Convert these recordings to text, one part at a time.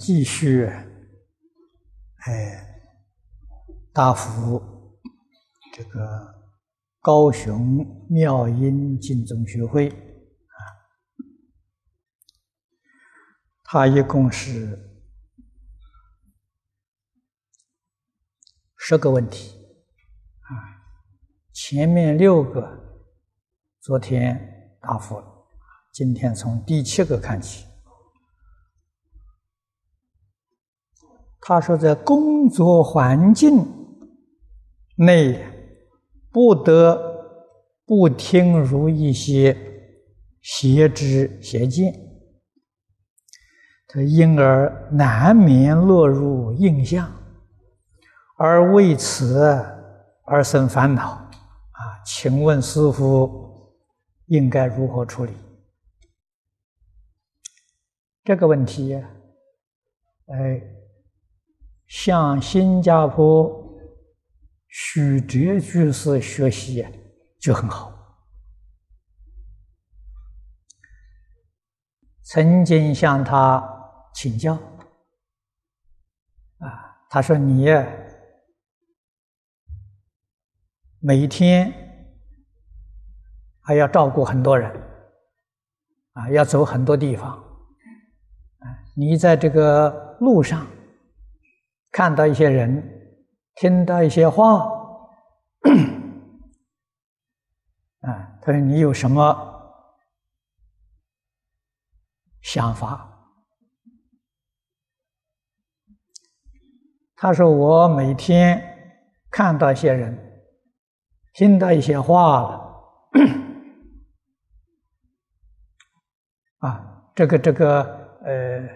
继续，哎，答复这个高雄妙音净宗学会啊，他一共是十个问题啊，前面六个昨天答复了，今天从第七个看起。他说，在工作环境内，不得不听入一些邪知邪见，他因而难免落入印象，而为此而生烦恼。啊，请问师傅应该如何处理这个问题？哎。向新加坡许哲居士学习就很好。曾经向他请教，啊，他说：“你每天还要照顾很多人，啊，要走很多地方，啊，你在这个路上。”看到一些人，听到一些话，啊，他说你有什么想法？他说我每天看到一些人，听到一些话，啊，这个这个呃，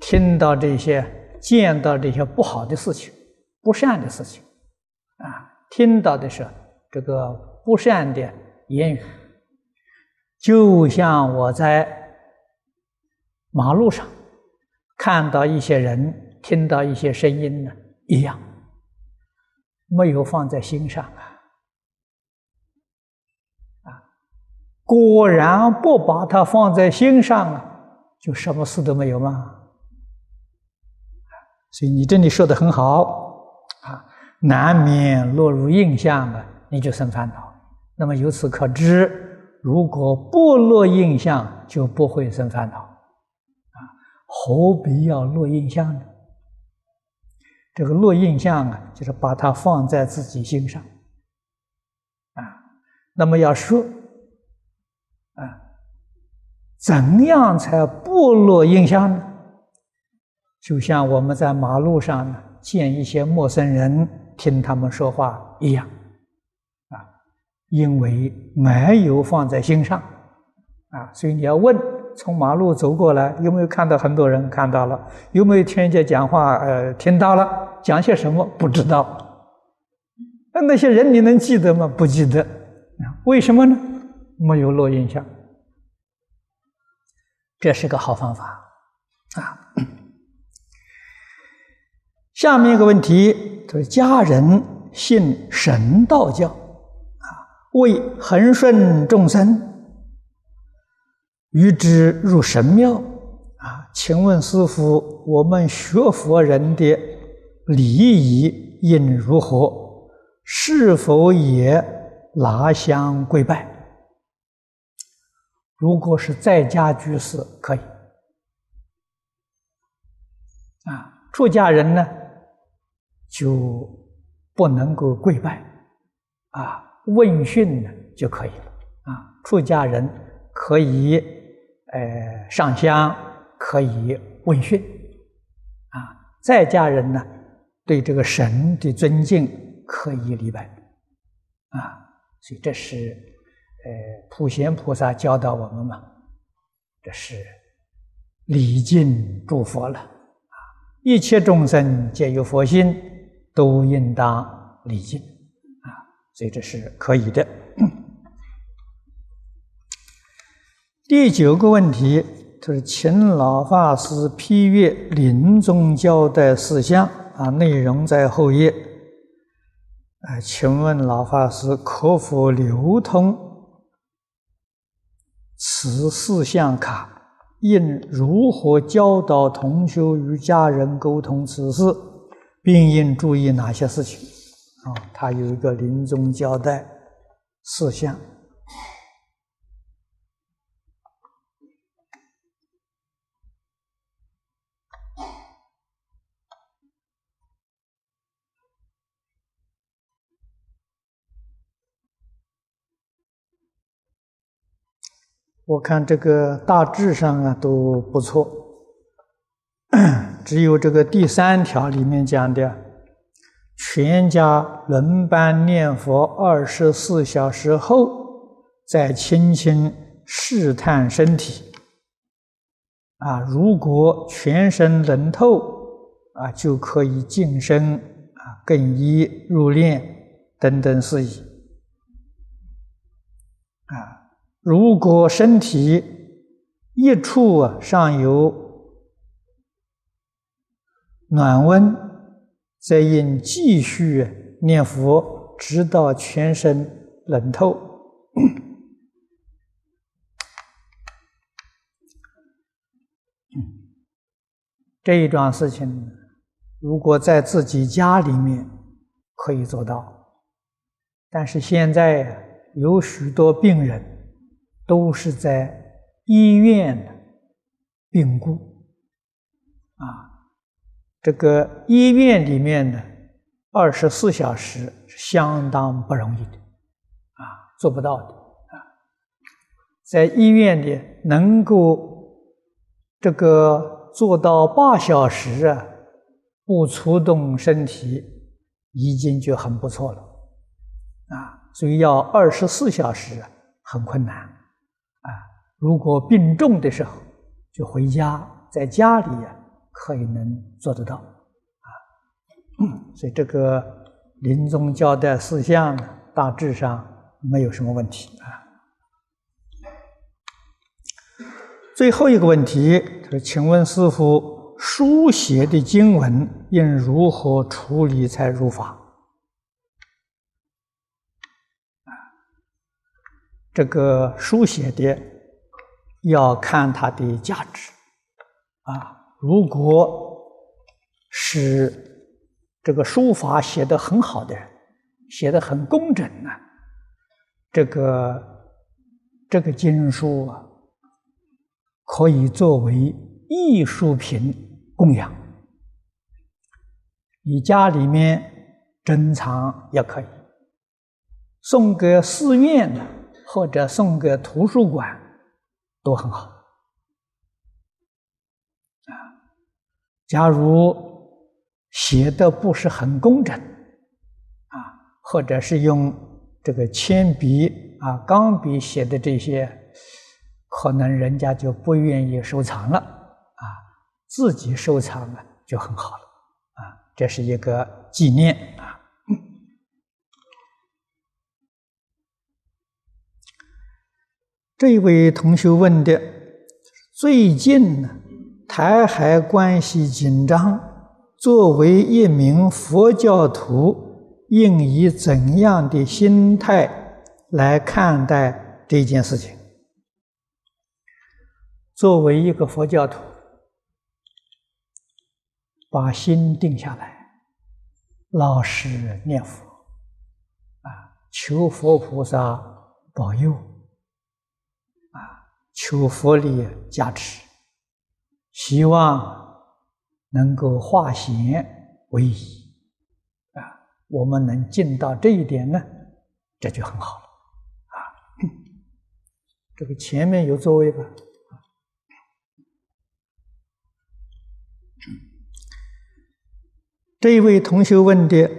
听到这些。见到这些不好的事情、不善的事情，啊，听到的是这个不善的言语，就像我在马路上看到一些人、听到一些声音呢一样，没有放在心上啊，啊，果然不把它放在心上啊，就什么事都没有吗？所以你这里说的很好啊，难免落入印象啊，你就生烦恼。那么由此可知，如果不落印象，就不会生烦恼啊。何必要落印象呢？这个落印象啊，就是把它放在自己心上啊。那么要说啊，怎样才不落印象呢？就像我们在马路上呢见一些陌生人，听他们说话一样，啊，因为没有放在心上，啊，所以你要问：从马路走过来，有没有看到很多人？看到了，有没有听人家讲话？呃，听到了，讲些什么？不知道。那那些人你能记得吗？不记得。为什么呢？没有落印象。这是个好方法，啊。下面一个问题，就是家人信神道教，啊，为恒顺众生，与之入神庙，啊，请问师傅，我们学佛人的礼仪应如何？是否也拿香跪拜？如果是在家居士，可以，啊，出家人呢？就不能够跪拜，啊，问讯呢就可以了，啊，出家人可以，呃，上香，可以问讯，啊，在家人呢，对这个神的尊敬可以礼拜，啊，所以这是，呃，普贤菩萨教导我们嘛，这是礼敬诸佛了，啊，一切众生皆有佛心。都应当礼敬啊，所以这是可以的。第九个问题就是请老法师批阅临终交代事项啊，内容在后页。啊，请问老法师可否流通此事项卡应如何教导同修与家人沟通此事，并应注意哪些事情？啊，他有一个临终交代事项。我看这个大致上啊都不错，只有这个第三条里面讲的，全家轮班念佛二十四小时后，再轻轻试探身体，啊，如果全身能透，啊，就可以净身，啊，更衣入殓等等事宜，啊。如果身体一处啊上有暖温，则应继续念佛，直到全身冷透。这一桩事情，如果在自己家里面可以做到，但是现在有许多病人。都是在医院病故啊，这个医院里面呢，二十四小时是相当不容易的啊，做不到的啊，在医院里能够这个做到八小时啊，不触动身体，已经就很不错了啊，所以要二十四小时很困难。啊，如果病重的时候，就回家，在家里呀，可以能做得到，啊，所以这个临终交代事项，大致上没有什么问题啊。最后一个问题，他说：“请问师傅，书写的经文应如何处理才如法？”这个书写的要看它的价值啊，如果是这个书法写的很好的，写的很工整呢，这个这个经书啊，可以作为艺术品供养，你家里面珍藏也可以，送给寺院的。或者送给图书馆都很好假如写的不是很工整啊，或者是用这个铅笔啊、钢笔写的这些，可能人家就不愿意收藏了啊。自己收藏了就很好了啊，这是一个纪念啊。这位同学问的：最近呢，台海关系紧张，作为一名佛教徒，应以怎样的心态来看待这件事情？作为一个佛教徒，把心定下来，老实念佛，啊，求佛菩萨保佑。啊求佛力加持，希望能够化险为夷啊！我们能尽到这一点呢，这就很好了啊！这个前面有座位吧？这位同学问的，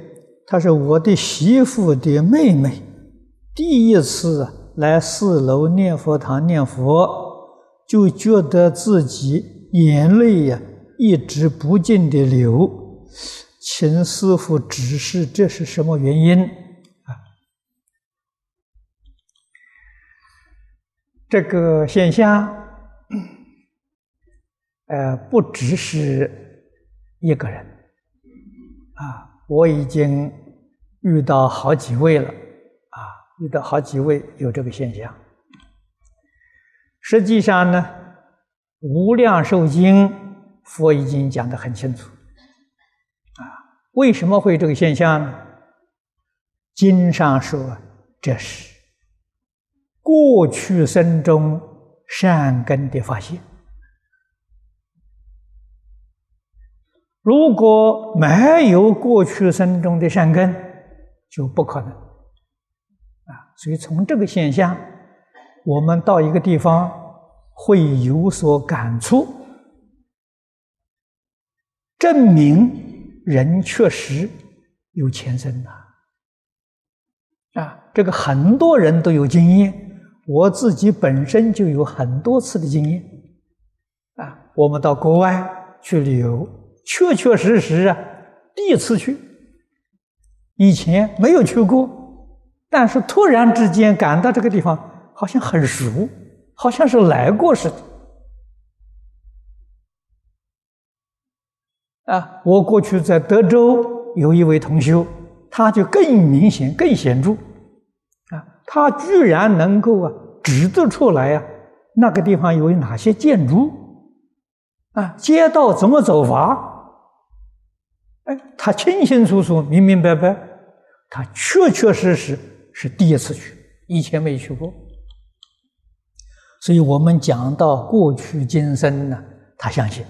他是我的媳妇的妹妹，第一次。来四楼念佛堂念佛，就觉得自己眼泪呀一直不尽的流，请师傅指示这是什么原因啊？这个现象，呃，不只是一个人啊，我已经遇到好几位了啊。遇到好几位有这个现象。实际上呢，无量寿经》佛已经讲得很清楚。啊，为什么会这个现象呢？经上说，这是过去生中善根的发现。如果没有过去生中的善根，就不可能。啊，所以从这个现象，我们到一个地方会有所感触，证明人确实有前生呐。啊，这个很多人都有经验，我自己本身就有很多次的经验。啊，我们到国外去旅游，确确实实啊，第一次去，以前没有去过，但是突然之间感到这个地方好像很熟，好像是来过似的。啊，我过去在德州有一位同修。他就更明显、更显著，啊，他居然能够啊指得出来呀，那个地方有哪些建筑，啊，街道怎么走法，哎，他清清楚楚、明明白白，他确确实实是第一次去，以前没去过，所以我们讲到过去今生呢，他相信，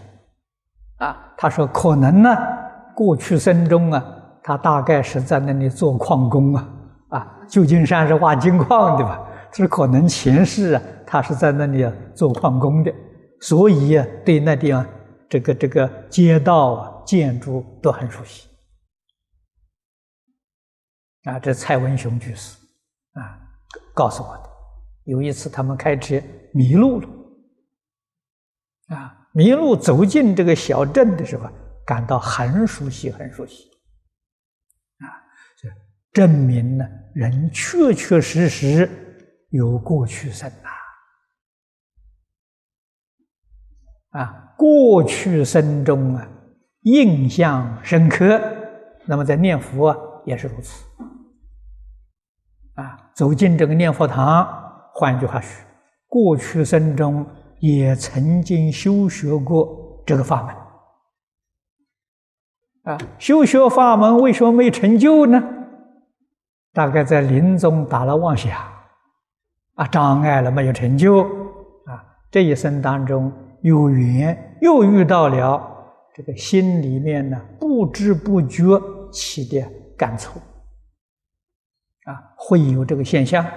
啊，他说可能呢，过去生中啊。他大概是在那里做矿工啊，啊，旧金山是挖金矿的吧？这可能前世啊，他是在那里做矿工的，所以啊，对那地方这个这个街道啊、建筑都很熟悉。啊，这蔡文雄居士啊告诉我的，有一次他们开车迷路了，啊，迷路走进这个小镇的时候，感到很熟悉，很熟悉。啊，这证明呢，人确确实实有过去生呐，啊，过去生中啊，印象深刻。那么在念佛啊也是如此，啊，走进这个念佛堂，换句话说，过去生中也曾经修学过这个法门，啊，修学法门为什么没成就呢？大概在临终打了妄想，啊，障碍了没有成就，啊，这一生当中有缘又遇到了这个心里面呢不知不觉起的感触，啊，会有这个现象，啊，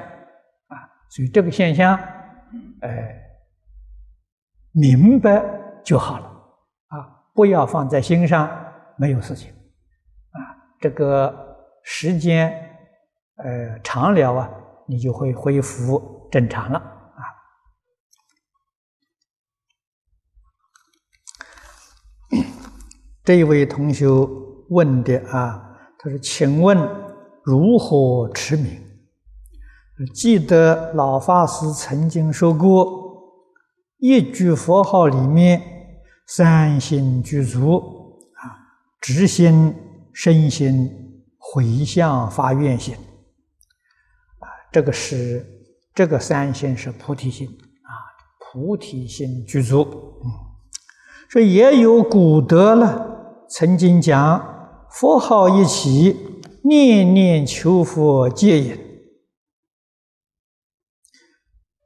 所以这个现象，哎，明白就好了，啊，不要放在心上，没有事情，啊，这个时间。呃，长了啊，你就会恢复正常了啊。这位同学问的啊，他说：“请问如何持名？”记得老法师曾经说过，一句佛号里面三心具足啊，直心、身心、回向、发愿心啊。这个是这个三心是菩提心啊，菩提心具足。嗯，所以也有古德了，曾经讲佛号一起，念念求佛接引。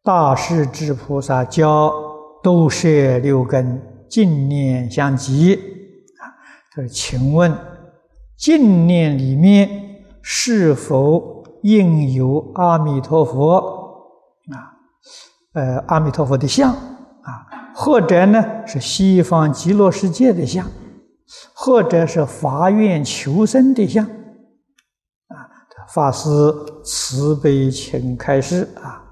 大势至菩萨教都摄六根，净念相继啊。他说：“请问净念里面是否？”应有阿弥陀佛啊，呃，阿弥陀佛的像啊，或者呢是西方极乐世界的像，或者是法愿求生的像啊。法师慈悲，请开示啊。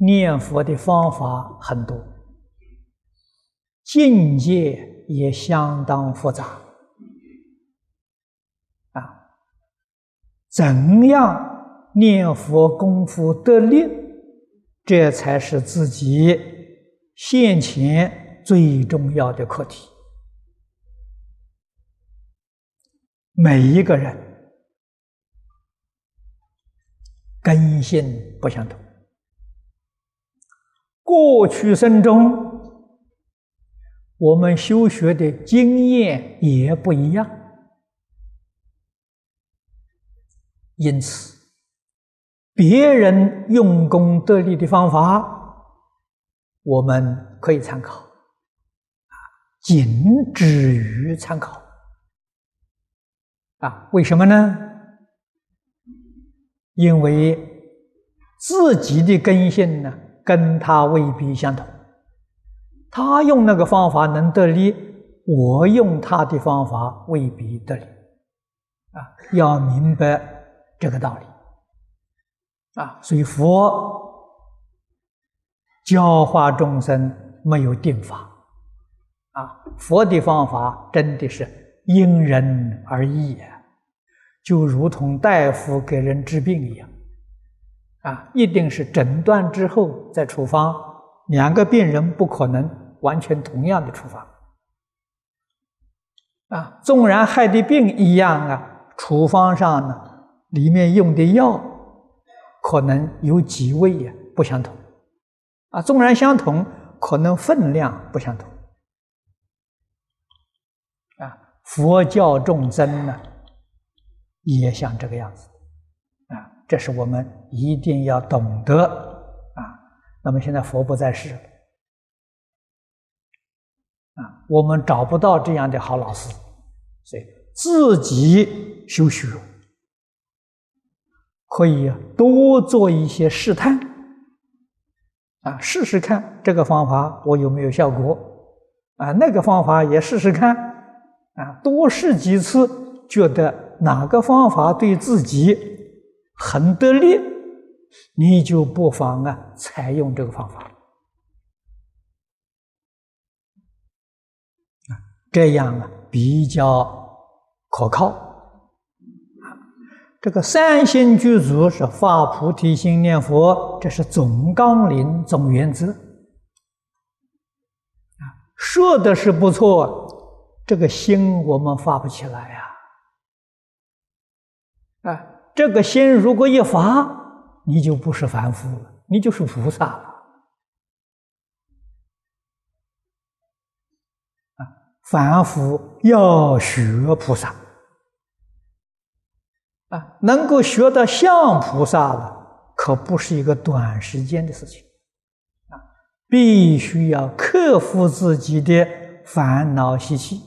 念佛的方法很多，境界也相当复杂。啊怎样念佛功夫得力，这才是自己现前最重要的课题。每一个人根性不相同，过去生中我们修学的经验也不一样，因此别人用功得力的方法，我们可以参考，仅止于参考。啊，为什么呢？因为自己的根性呢，跟他未必相同。他用那个方法能得力，我用他的方法未必得力。啊，要明白这个道理。啊，所以佛教化众生没有定法。啊，佛的方法真的是因人而异呀。就如同大夫给人治病一样，啊，一定是诊断之后再处方。两个病人不可能完全同样的处方，啊，纵然害的病一样啊，处方上呢，里面用的药可能有几味呀不相同，啊，纵然相同，可能分量不相同，啊，佛教众生呢。也像这个样子，这是我们一定要懂得啊。那么现在佛不在世，啊，我们找不到这样的好老师，所以自己修学，可以多做一些试探，啊，试试看这个方法我有没有效果，啊，那个方法也试试看，啊，多试几次，觉得。哪个方法对自己很得力，你就不妨啊采用这个方法啊，这样啊比较可靠。这个三心具足是发菩提心念佛，这是总纲领、总原则啊。说的是不错，这个心我们发不起来呀。啊，这个心如果一发，你就不是凡夫了，你就是菩萨了。啊，凡夫要学菩萨，啊，能够学到像菩萨了，可不是一个短时间的事情，啊，必须要克服自己的烦恼习气。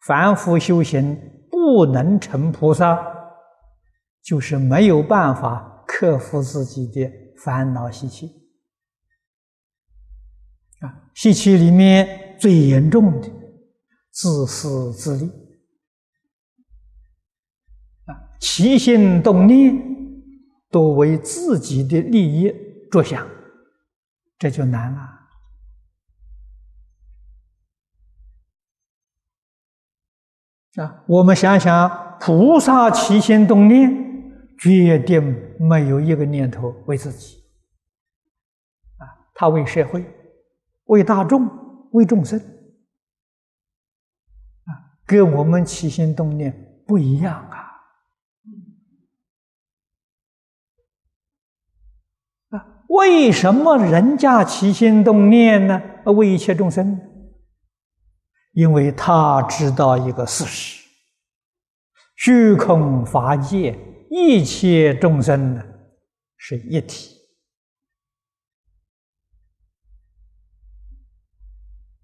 凡夫修行不能成菩萨。就是没有办法克服自己的烦恼习气啊，习气里面最严重的自私自利啊，起心动念都为自己的利益着想，这就难了啊！我们想想，菩萨起心动念。决定没有一个念头为自己，啊，他为社会、为大众、为众生，啊，跟我们起心动念不一样啊，啊，为什么人家起心动念呢？为一切众生，因为他知道一个事实：虚空法界。一切众生呢，是一体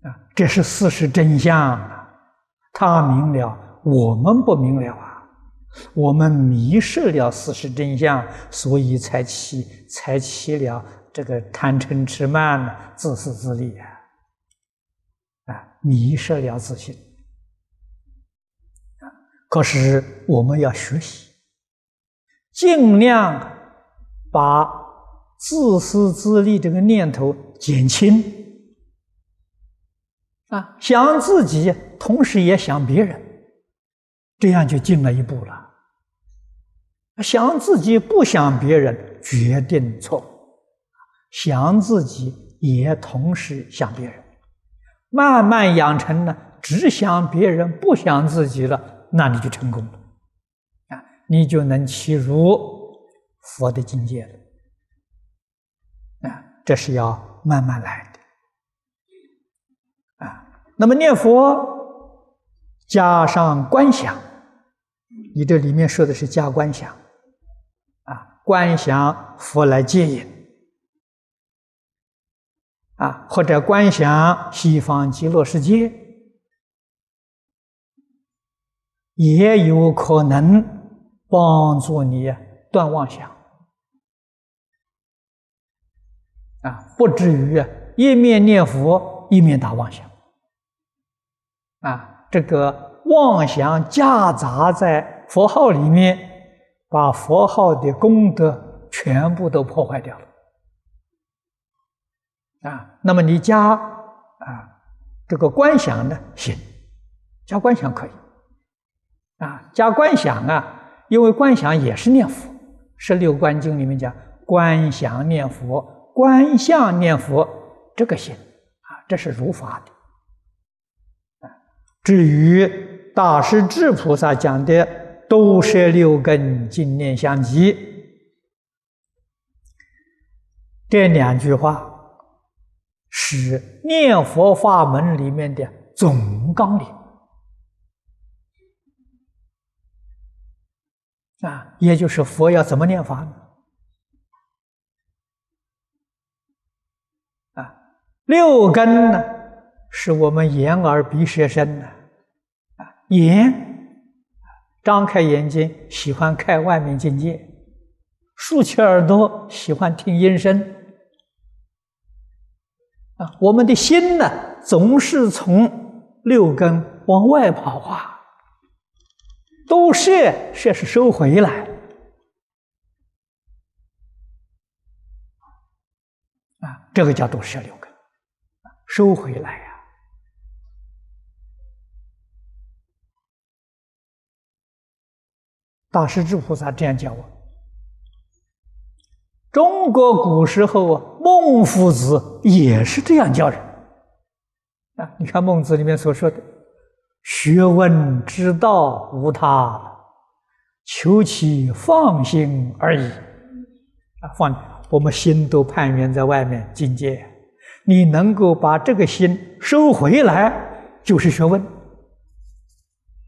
啊，这是事实真相啊。他明了，我们不明了啊。我们迷失了事实真相，所以才起才起了这个贪嗔痴慢呢、自私自利啊，啊，迷失了自信。可是我们要学习。尽量把自私自利这个念头减轻啊，想自己，同时也想别人，这样就进了一步了。想自己不想别人，决定错误；想自己也同时想别人，慢慢养成了只想别人不想自己了，那你就成功了。你就能起入佛的境界了啊！这是要慢慢来的。啊，那么念佛加上观想，你这里面说的是加观想，啊，观想佛来接引，啊，或者观想西方极乐世界，也有可能帮助你断妄想。啊，不至于，一面念佛一面打妄想。啊，这个妄想夹杂在佛号里面，把佛号的功德全部都破坏掉了。啊，那么你加啊这个观想呢，行，加观想可以。啊，加观想啊，因为观想也是念佛，《十六观经》里面讲观想念佛。观相念佛，这个行啊，这是如法的。至于大师智菩萨讲的“都摄六根，净念相继”，这两句话是念佛法门里面的总纲领啊，也就是佛要怎么念法呢？啊六根呢，是我们眼耳鼻舌身呢，啊，眼张开眼睛喜欢看外面境界，竖起耳朵喜欢听音声，啊，我们的心呢，总是从六根往外跑啊，都摄摄是收回来，啊，这个叫做摄六根。收回来呀！大师智菩萨这样讲我。中国古时候啊，孟夫子也是这样教人啊。你看孟子里面所说的：“学问之道无他，求其放心而已。”啊，放我们心都攀缘在外面境界。你能够把这个心收回来，就是学问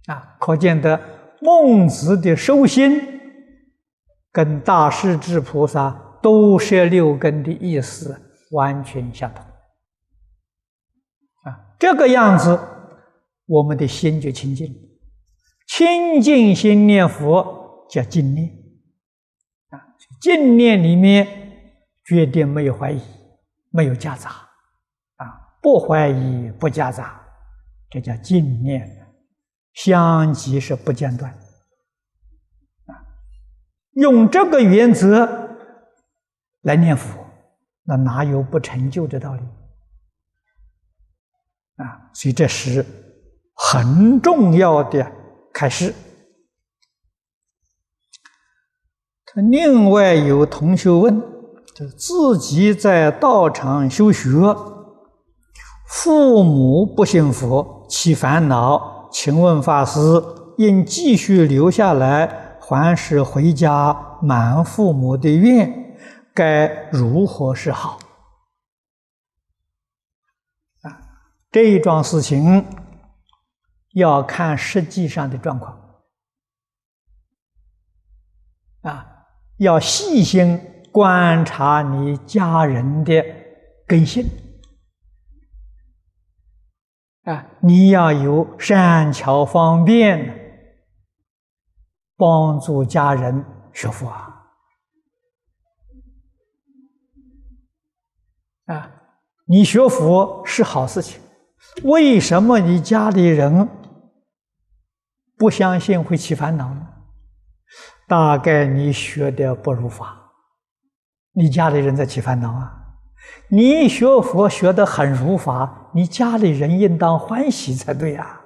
啊！可见得孟子的收心，跟大势至菩萨都摄六根的意思完全相同啊！这个样子，我们的心就清净，清净心念佛叫净念啊！净念里面绝对没有怀疑，没有夹杂。啊不怀疑，不夹杂，这叫净念，相即是不间断。啊，用这个原则来念佛，那哪有不成就的道理？啊，所以这时很重要的开始。他另外有同学问，就自己在道场修学。父母不信佛，起烦恼，请问法师，应继续留下来，还是回家满父母的愿？该如何是好？啊，这一桩事情要看实际上的状况，啊，要细心观察你家人的根性。啊，你要有善巧方便，帮助家人学佛啊！啊，你学佛是好事情，为什么你家里人不相信会起烦恼呢？大概你学的不如法，你家里人在起烦恼啊。你学佛学得很如法，你家里人应当欢喜才对呀！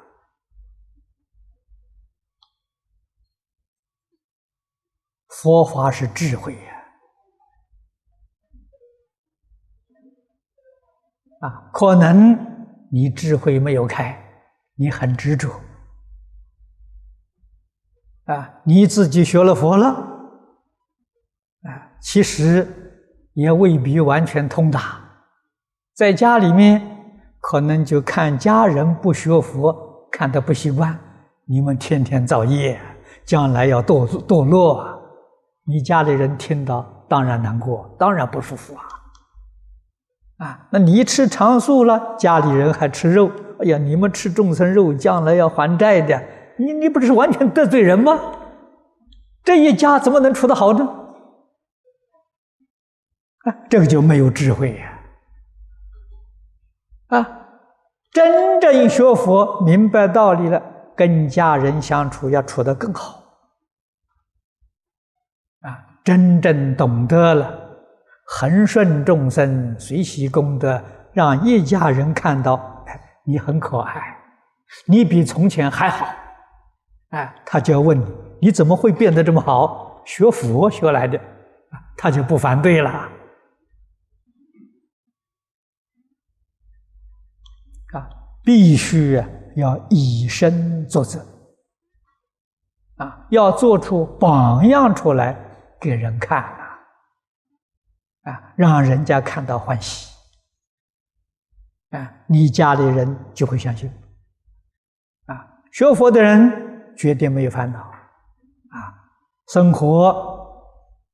佛法是智慧呀！啊，可能你智慧没有开，你很执着啊，你自己学了佛了啊，其实。也未必完全通达。在家里面，可能就看家人不学佛，看得不习惯。你们天天造业，将来要堕堕落，你家里人听到当然难过，当然不舒服啊！啊，那你吃长素了，家里人还吃肉，哎呀，你们吃众生肉，将来要还债的，你你不是完全得罪人吗？这一家怎么能处得好呢？啊，这个就没有智慧呀！啊，真正学佛明白道理了，跟家人相处要处得更好。啊，真正懂得了，恒顺众生，随喜功德，让一家人看到，你很可爱，你比从前还好，哎，他就要问你，你怎么会变得这么好？学佛学来的，他就不反对了啊。必须，要以身作则，啊，要做出榜样出来给人看啊，啊，让人家看到欢喜，啊，你家里人就会相信，啊，学佛的人绝对没有烦恼，啊，生活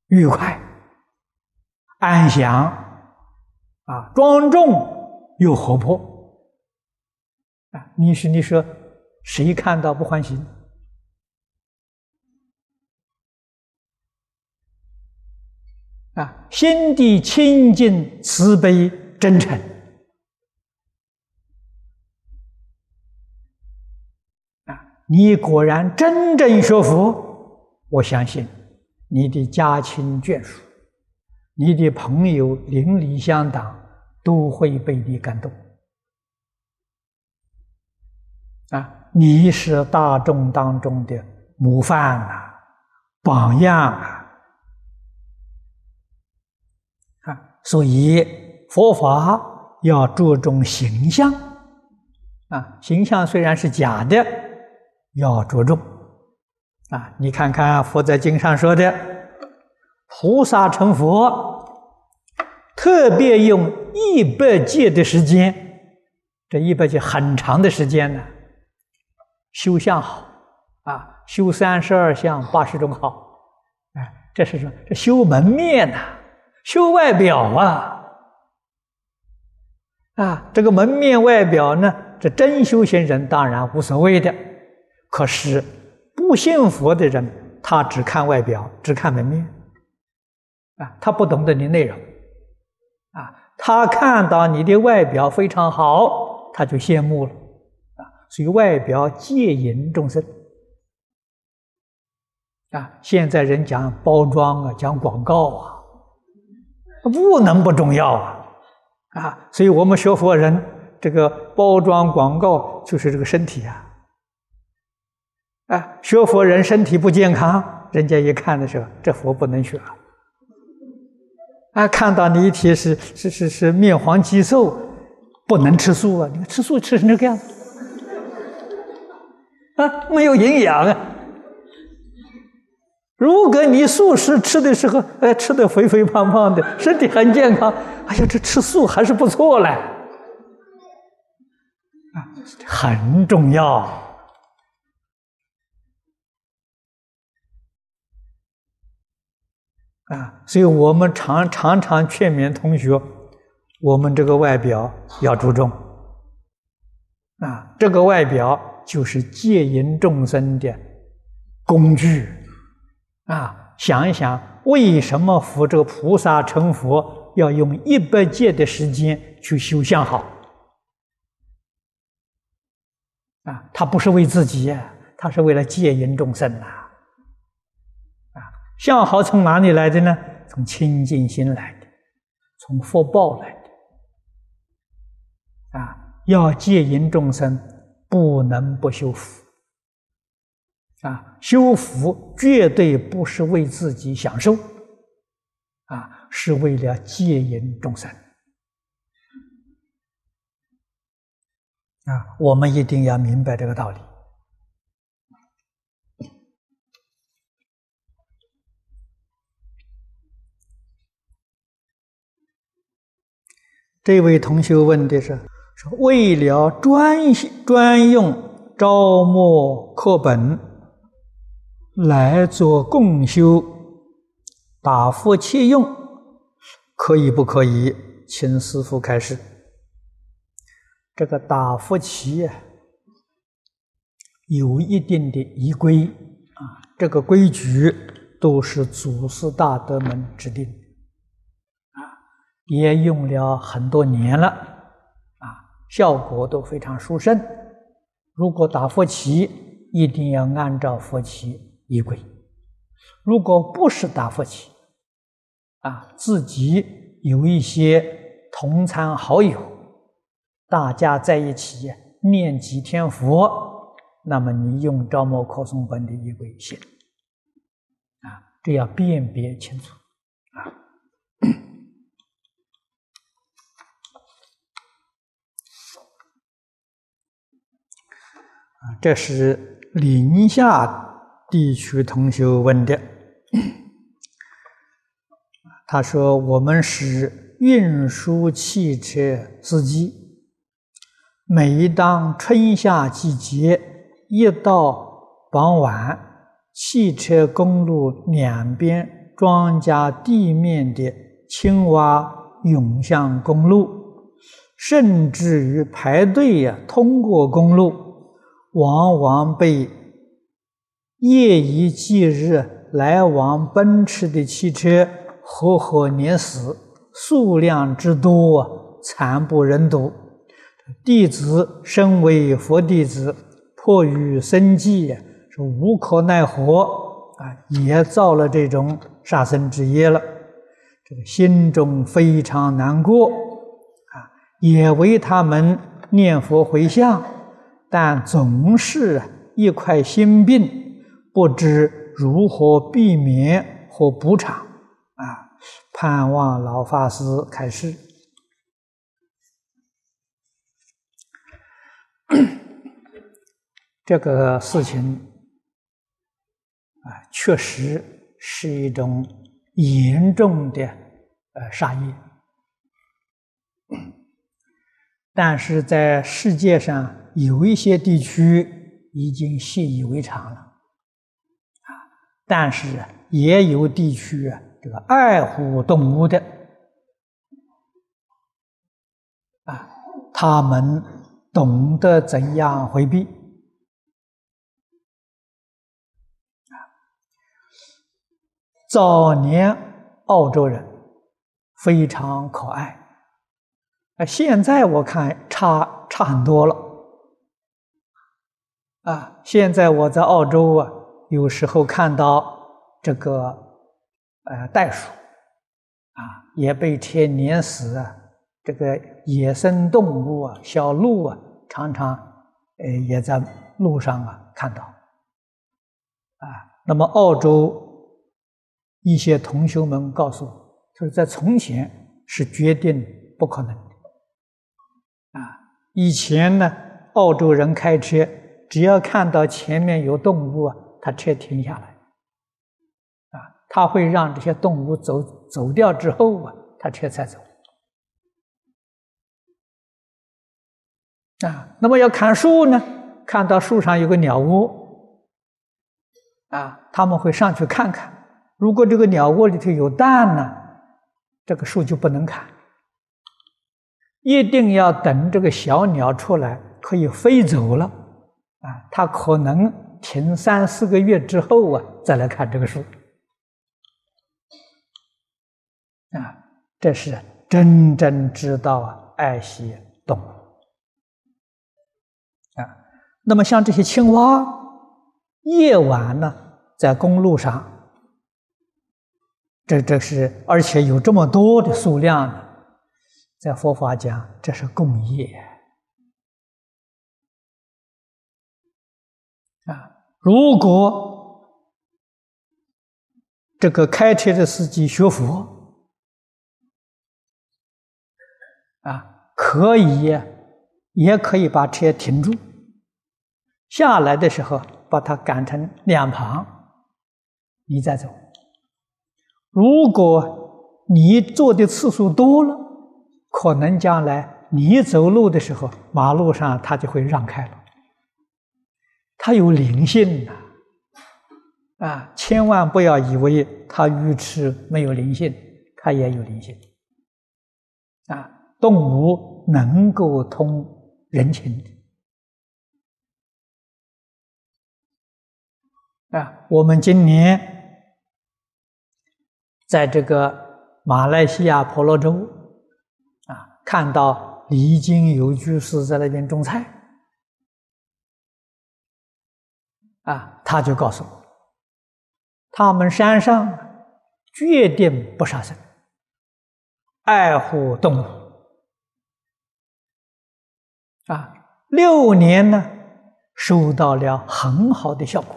愉快、安详，啊，庄重又活泼。啊你是你说，谁看到不欢喜？啊，心地清净、慈悲、真诚。啊，你果然真正学佛，我相信你的家亲眷属、你的朋友邻里乡党都会被你感动。啊，你是大众当中的模范啊，榜样啊！啊，所以佛法要注重形象啊，形象虽然是假的，要着重啊。你看看佛在经上说的，菩萨成佛，特别用一百劫的时间，这一百劫很长的时间呢。修相好啊，修三十二相八十种好，哎，这是什么？这修门面呐，修外表啊，啊，这个门面外表呢，这真修行人当然无所谓的，可是不信佛的人，他只看外表，只看门面，啊，他不懂得你内容，啊，他看到你的外表非常好，他就羡慕了。啊所以外表戒淫众生啊，现在人讲包装啊，讲广告啊，不能不重要啊啊！所以我们学佛人，这个包装广告就是这个身体啊啊！学佛人身体不健康，人家一看的时候，这佛不能学啊！看到你一提是是是是面黄肌瘦，不能吃素啊！你看吃素吃成这个样子。啊，没有营养啊！如果你素食吃的时候，哎，吃的肥肥胖胖的，身体很健康，哎呀，这吃素还是不错嘞。啊，很重要啊！所以我们常常常劝勉同学，我们这个外表要注重啊，这个外表。就是戒淫众生的工具啊！想一想，为什么佛这个菩萨成佛要用一百戒的时间去修相好？啊，他不是为自己，他是为了戒淫众生呐！啊，相好从哪里来的呢？从清净心来的，从福报来的。啊，要戒淫众生。不能不修福啊！修福绝对不是为自己享受啊，是为了戒引众生啊！我们一定要明白这个道理。这位同学问的是：说为了专专用招募课本来做共修打佛切用，可以不可以？请师傅开示。这个打佛旗，有一定的仪规啊，这个规矩都是祖师大德们制定。也用了很多年了，啊，效果都非常殊胜。如果打佛旗，一定要按照佛旗仪轨；如果不是打佛旗，啊，自己有一些同参好友，大家在一起念几天佛，那么你用招摩可诵本的仪规行，啊，这要辨别清楚，这是宁夏地区同学问的。他说：“我们是运输汽车司机，每当春夏季节一到傍晚，汽车公路两边庄稼地面的青蛙涌向公路，甚至于排队呀通过公路。”往往被夜以继日来往奔驰的汽车活活碾死，数量之多，惨不忍睹。弟子身为佛弟子，迫于生计，是无可奈何啊，也造了这种杀生之业了。这个心中非常难过啊，也为他们念佛回向。但总是一块心病，不知如何避免和补偿啊！盼望老法师开示。这个事情啊，确实是一种严重的呃杀业。但是在世界上有一些地区已经习以为常了，啊，但是也有地区啊，这个爱护动物的，啊，他们懂得怎样回避，啊，早年澳洲人非常可爱。啊，现在我看差差很多了。啊，现在我在澳洲啊，有时候看到这个呃袋鼠，啊也被车碾死啊。这个野生动物啊，小鹿啊，常常呃也在路上啊看到。啊，那么澳洲一些同学们告诉我，就是在从前是决定不可能的啊。以前呢，澳洲人开车，只要看到前面有动物啊，他车停下来，啊，他会让这些动物走走掉之后啊，他车才走。啊，那么要砍树呢，看到树上有个鸟窝，啊，他们会上去看看，如果这个鸟窝里头有蛋呢，这个树就不能砍。一定要等这个小鸟出来，可以飞走了，啊，他可能停三四个月之后啊，再来看这个树，啊，这是真正知道啊，爱惜动物，啊，那么像这些青蛙，夜晚呢，在公路上，这这是而且有这么多的数量呢。在佛法讲，这是共业如果这个开车的司机学佛啊，可以，也可以把车停住，下来的时候把它赶成两旁，你再走。如果你做的次数多了，可能将来你走路的时候，马路上它就会让开了。它有灵性的，啊，千万不要以为它愚痴没有灵性，它也有灵性。啊，动物能够通人情的。啊，我们今年在这个马来西亚婆罗洲，啊，看到离经有居士在那边种菜，啊，他就告诉我，他们山上决定不杀生。爱护动物啊，六年呢，收到了很好的效果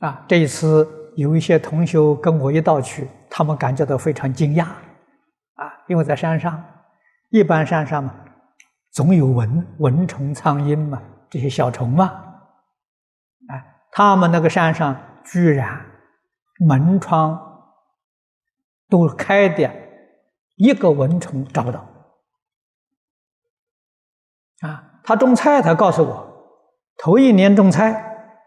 啊。这一次有一些同学跟我一道去，他们感觉到非常惊讶啊，因为在山上，一般山上嘛，总有蚊蚊虫、苍蝇嘛，这些小虫嘛，哎，他们那个山上居然门窗。都开的，一个蚊虫找不到。啊，他种菜，他告诉我，头一年种菜，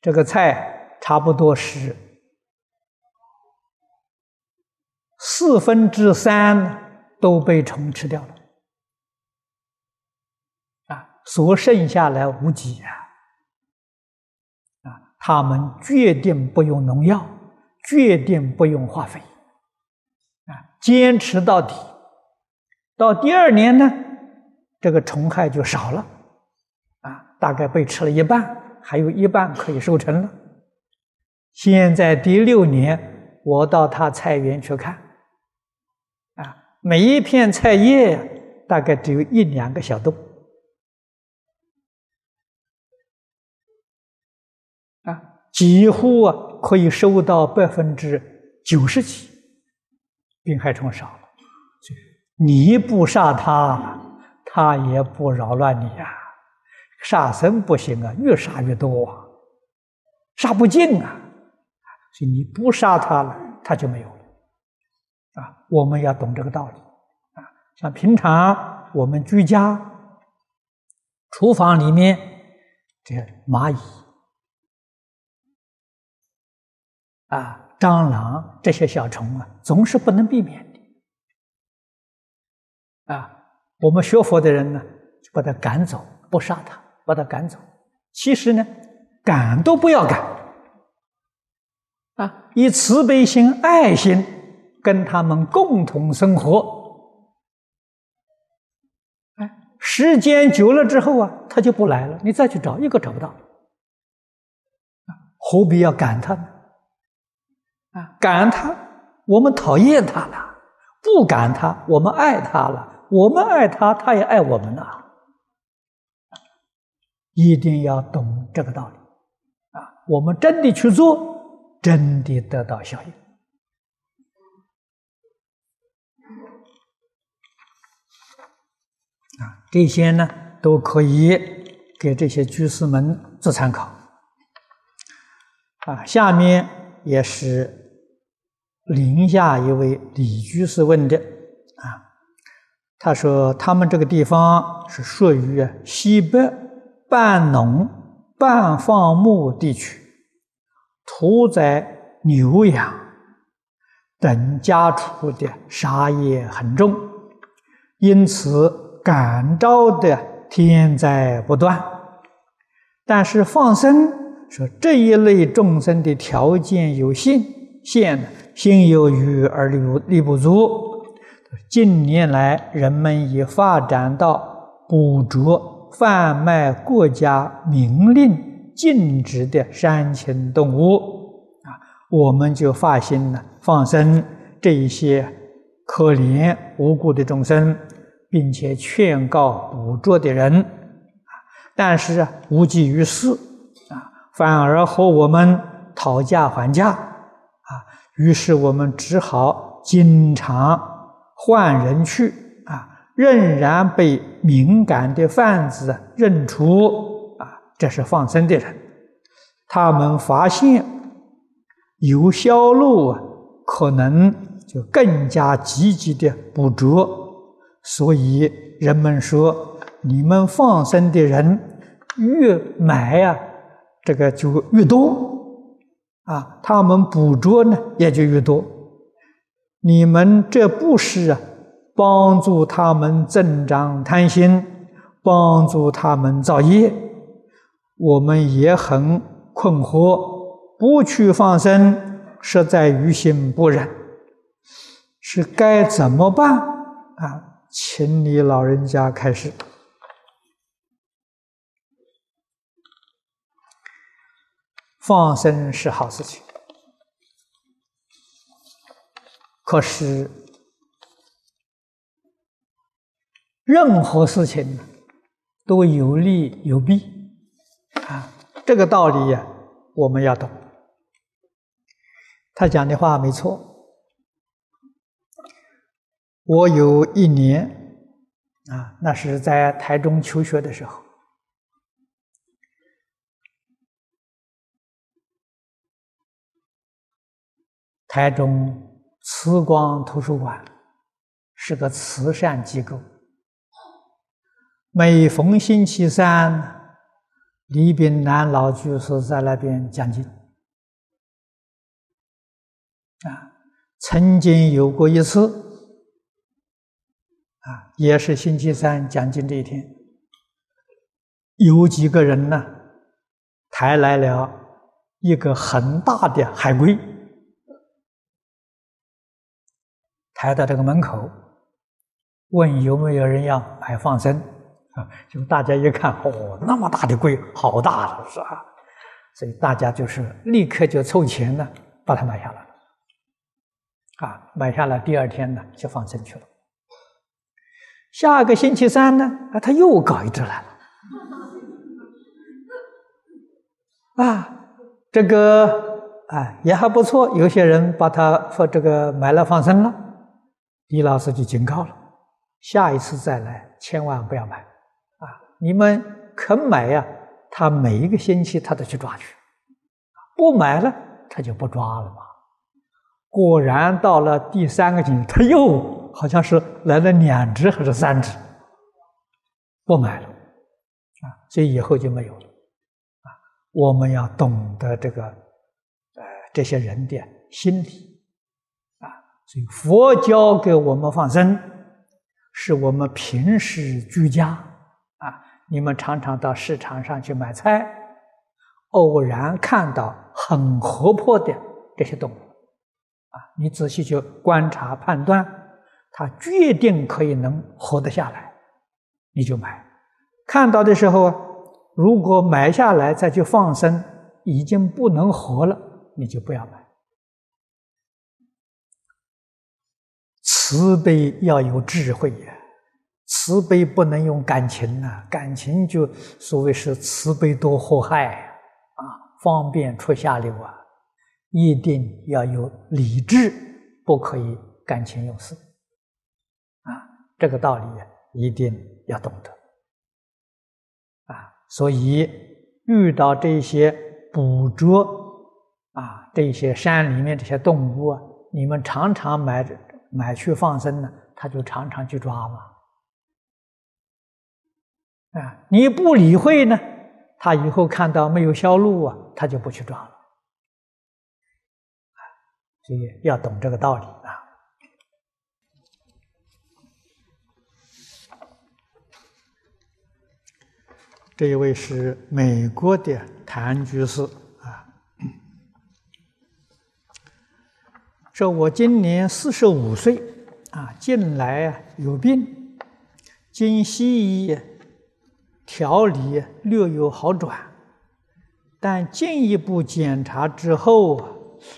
这个菜差不多是四分之三都被虫吃掉了，所剩下来无几啊。啊，他们决定不用农药。决定不用化肥，啊，坚持到底。到第二年呢，这个虫害就少了，啊，大概被吃了一半，还有一半可以收成了。现在第六年，我到他菜园去看，啊，每一片菜叶大概只有一两个小洞，几乎啊。可以收到百分之九十几，病害虫少了。你不杀它，它也不扰乱你呀。杀生不行啊，越杀越多，啊，杀不尽啊。所以你不杀它了，它就没有了。啊，我们要懂这个道理。啊，像平常我们居家，厨房里面这蚂蚁。啊，蟑螂这些小虫啊，总是不能避免的。啊，我们学佛的人呢，就把它赶走，不杀它，把它赶走。其实呢，赶都不要赶。啊，以慈悲心、爱心跟他们共同生活。哎，时间久了之后啊，他就不来了，你再去找一个找不到。何必要赶他呢？啊，感恩他，我们讨厌他了；不感恩他，我们爱他了。我们爱他，他也爱我们了。一定要懂这个道理啊！我们真的去做，真的得到效应啊！这些呢，都可以给这些居士们做参考啊。下面也是。临夏一位李居士问的啊，他说他们这个地方是属于西北半农半放牧地区，屠宰牛羊等家畜的杀业很重，因此感召的天灾不断。但是放生说这一类众生的条件有限，限的。心有余而力不力不足。近年来，人们已发展到捕捉、贩卖国家明令禁止的山禽动物啊，我们就发心了放生这一些可怜无辜的众生，并且劝告捕捉的人啊，但是无济于事啊，反而和我们讨价还价。于是我们只好经常换人去啊，仍然被敏感的贩子认出啊，这是放生的人。他们发现有销路可能就更加积极的捕捉。所以人们说，你们放生的人越买呀，这个就越多啊，他们捕捉呢也就越多。你们这不是啊，帮助他们增长贪心，帮助他们造业，我们也很困惑。不去放生，实在于心不忍，是该怎么办啊？请你老人家开始。放生是好事情，可是任何事情都有利有弊啊，这个道理呀，我们要懂。他讲的话没错。我有一年啊，那是在台中求学的时候，台中慈光图书馆是个慈善机构，每逢星期三，李炳南老居士在那边讲经，啊，曾经有过一次。啊，也是星期三讲经这一天，有几个人呢，抬来了一个很大的海龟，抬到这个门口，问有没有人要买放生啊？就大家一看，哦，那么大的龟，好大了，是吧？所以大家就是立刻就凑钱呢，把它买下来。啊，买下来第二天呢，就放生去了。下个星期三呢，啊，他又搞一只来了，啊，这个啊也还不错，有些人把它放这个买了放生了，李老师就警告了，下一次再来千万不要买，啊，你们肯买呀，他每一个星期他都去抓去，不买了他就不抓了嘛。果然到了第三个星期，他又。好像是来了两只还是三只，不买了，啊，所以以后就没有了，啊，我们要懂得这个，呃，这些人的心理，所以佛教给我们放生，是我们平时居家，啊，你们常常到市场上去买菜，偶然看到很活泼的这些动物，啊，你仔细去观察判断。它决定可以能活得下来，你就买。看到的时候，如果买下来再去放生，已经不能活了，你就不要买。慈悲要有智慧呀，慈悲不能用感情呐，感情就所谓是慈悲多祸害啊，方便出下流啊，一定要有理智，不可以感情用事啊。这个道理一定要懂得啊！所以遇到这些捕捉啊，这些山里面这些动物啊，你们常常买买去放生呢，他就常常去抓嘛。啊，你不理会呢，他以后看到没有销路啊，他就不去抓了。所以要懂这个道理啊。这一位是美国的谭居士啊，说：“我今年四十五岁啊，近来啊有病，经西医调理略有好转，但进一步检查之后，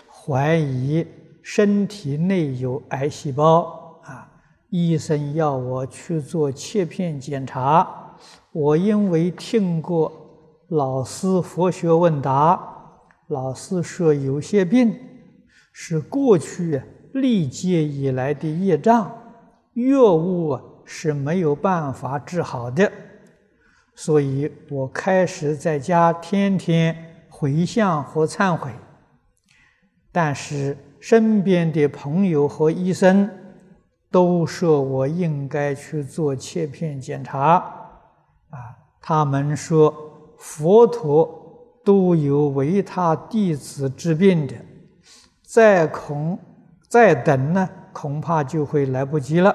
怀疑身体内有癌细胞啊，医生要我去做切片检查。”我因为听过老师佛学问答，老师说有些病是过去历劫以来的业障，药物是没有办法治好的，所以我开始在家天天回向和忏悔，但是身边的朋友和医生都说我应该去做切片检查，啊，他们说佛陀都有为他弟子治病的，再恐再等呢，恐怕就会来不及了，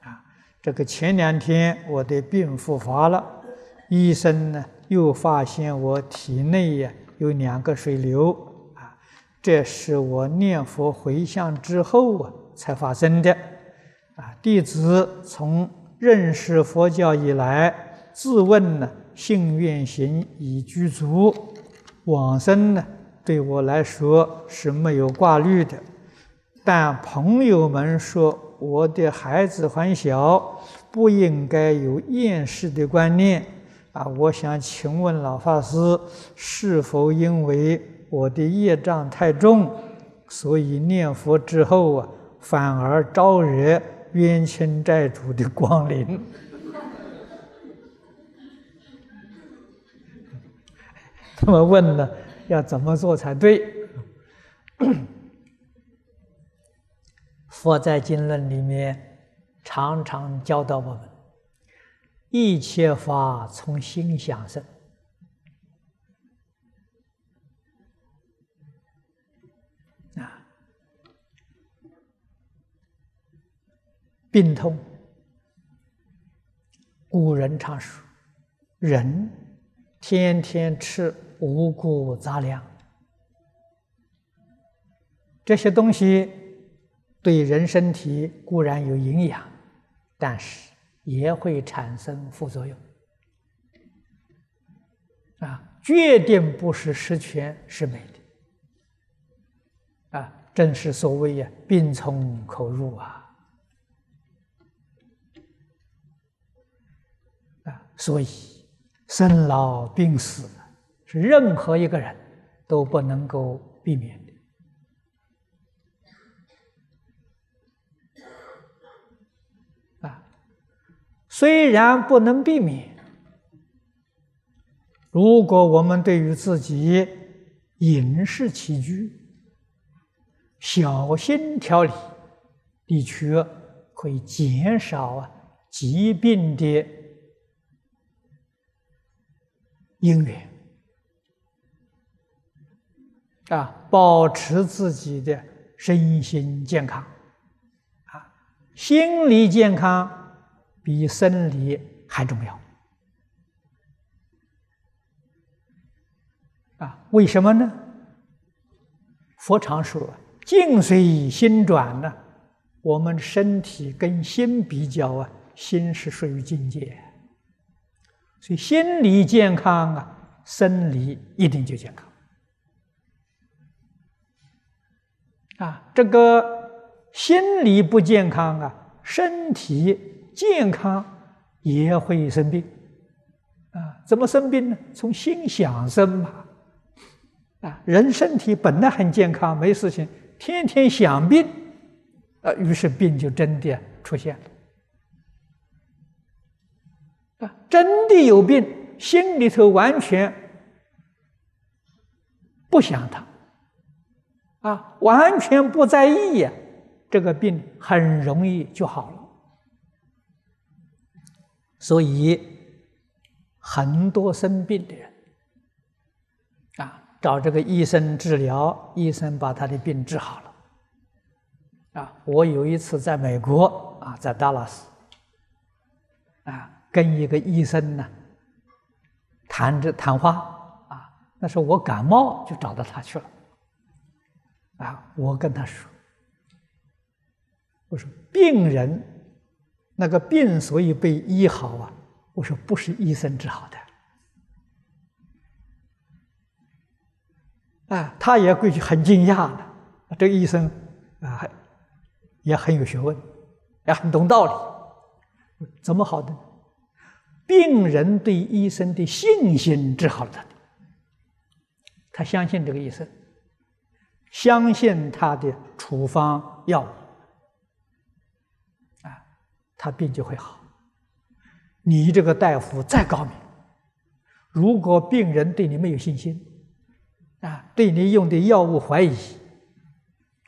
啊，这个前两天我的病复发了，医生呢又发现我体内呀有两个水流。这是我念佛回向之后啊才发生的，啊，弟子从认识佛教以来，自问呢信愿行已具足，往生呢对我来说是没有挂虑的。但朋友们说我的孩子还小，不应该有厌世的观念，啊，我想请问老法师，是否因为？我的业障太重，所以念佛之后啊，反而招惹冤亲债主的光临。那么问呢，要怎么做才对？佛在经论里面常常教导我们：一切法从心想生。啊病痛，古人常说：“人天天吃五谷杂粮，这些东西对人身体固然有营养，但是也会产生副作用。啊，决定不是十全十美的。啊，正是所谓呀，病从口入啊。”所以，生老病死是任何一个人都不能够避免的。啊，虽然不能避免，如果我们对于自己饮食起居小心调理，的确可以减少啊疾病的。因缘啊，保持自己的身心健康啊，心理健康比生理还重要啊？为什么呢？佛常说“境随心转”呢，我们身体跟心比较啊，心是属于境界。所以心理健康啊，生理一定就健康啊。这个心理不健康啊，身体健康也会生病啊。怎么生病呢？从心想生嘛。啊，人身体本来很健康，没事情，天天想病，啊，于是病就真的出现了。啊，真的有病，心里头完全不想他，啊，完全不在意呀，这个病很容易就好了。所以很多生病的人，啊，找这个医生治疗，医生把他的病治好了。啊，我有一次在美国啊，在达拉斯，啊。跟一个医生呢谈着谈话啊，那时候我感冒就找到他去了，啊，我跟他说，我说病人那个病所以被医好啊，我说不是医生治好的，啊，他也过去很惊讶的，这个医生啊也很有学问，也很懂道理，怎么好的？病人对医生的信心治好了他，他相信这个医生，相信他的处方药物，啊，他病就会好。你这个大夫再高明，如果病人对你没有信心，啊，对你用的药物怀疑，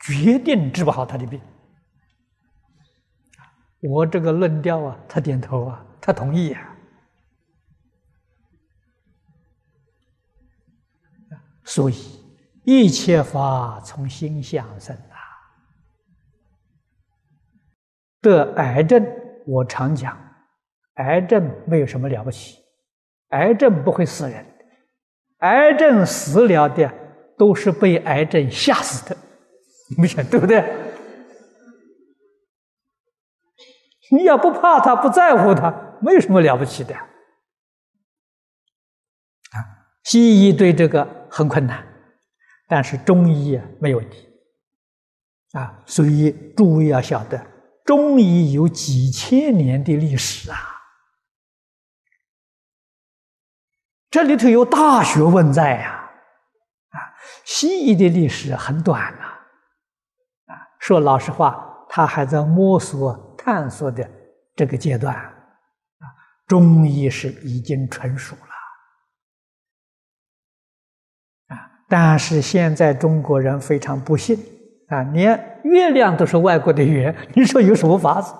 决定治不好他的病。我这个论调啊，他点头啊，他同意啊。所以一切法从心想生啊。得癌症，我常讲，癌症没有什么了不起，癌症不会死人，癌症死了的都是被癌症吓死的，你们想对不对？你要不怕他，不在乎他，没有什么了不起的。啊，西医对这个很困难，但是中医没有问题。啊，所以诸位要晓得。中医有几千年的历史啊，这里头有大学问在呀，啊，西医的历史很短呐，啊，说老实话，他还在摸索探索的这个阶段，啊，中医是已经成熟了，但是现在中国人非常不幸。啊，连月亮都是外国的圆，你说有什么法子？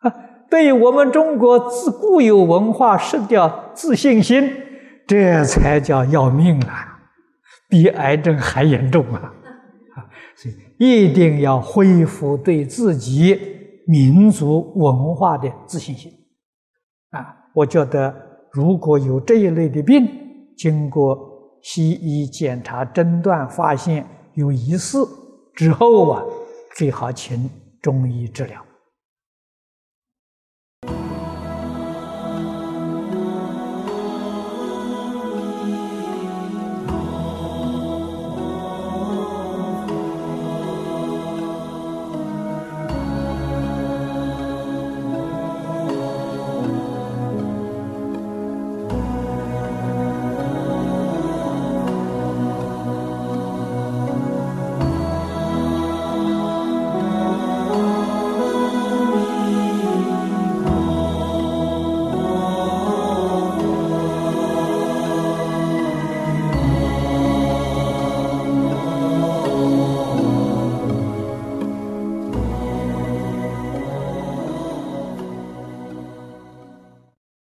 啊，对我们中国自固有文化失掉自信心，这才叫要命啊！比癌症还严重啊！啊，所以一定要恢复对自己民族文化的自信心。啊，我觉得如果有这一类的病，经过西医检查诊断，发现有疑似。之后啊，最好请中医治疗。